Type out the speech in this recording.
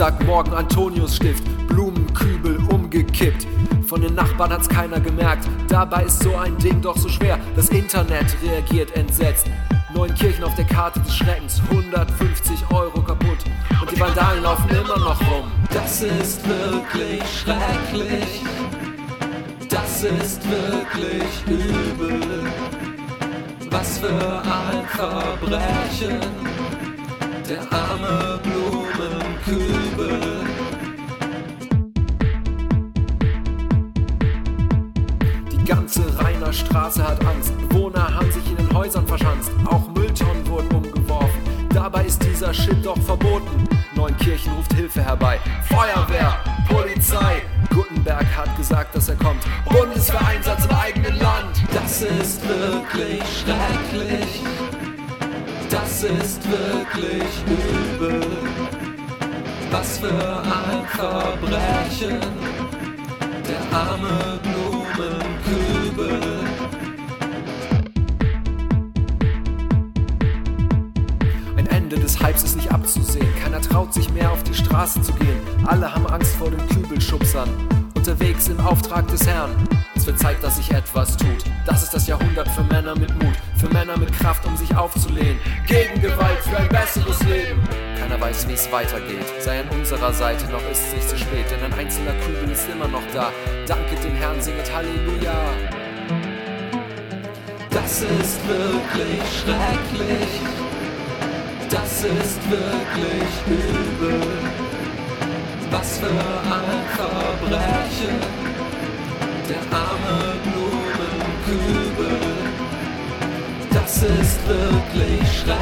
Dienstagmorgen Antoniusstift, Blumenkübel umgekippt. Von den Nachbarn hat's keiner gemerkt. Dabei ist so ein Ding doch so schwer. Das Internet reagiert entsetzt. Neun Kirchen auf der Karte des Schreckens, 150 Euro kaputt. Und die Vandalen laufen immer noch rum. Das ist wirklich schrecklich. Das ist wirklich übel. Was für ein Verbrechen. Der arme Blumenkübel. Ganze Rheiner Straße hat Angst. Bewohner haben sich in den Häusern verschanzt. Auch Mülltonnen wurden umgeworfen. Dabei ist dieser Shit doch verboten. Neunkirchen ruft Hilfe herbei. Feuerwehr, Polizei. Gutenberg hat gesagt, dass er kommt. Bundeswehreinsatz im eigenen Land. Das ist wirklich schrecklich. Das ist wirklich übel. Was für ein Verbrechen. Der arme Blumenkübel. Ende des Hypes ist nicht abzusehen. Keiner traut sich mehr auf die Straße zu gehen. Alle haben Angst vor den Kübelschubsern. Unterwegs im Auftrag des Herrn. Es wird Zeit, dass sich etwas tut. Das ist das Jahrhundert für Männer mit Mut. Für Männer mit Kraft, um sich aufzulehnen. Gegen Gewalt für ein besseres Leben. Keiner weiß, wie es weitergeht. Sei an unserer Seite, noch ist es nicht zu spät. Denn ein einzelner Kübel ist immer noch da. Danket dem Herrn, singet Halleluja. Das ist wirklich schrecklich. Das ist wirklich übel. Was für ein Verbrechen. Der arme Blumenkübel. Das ist wirklich schrecklich.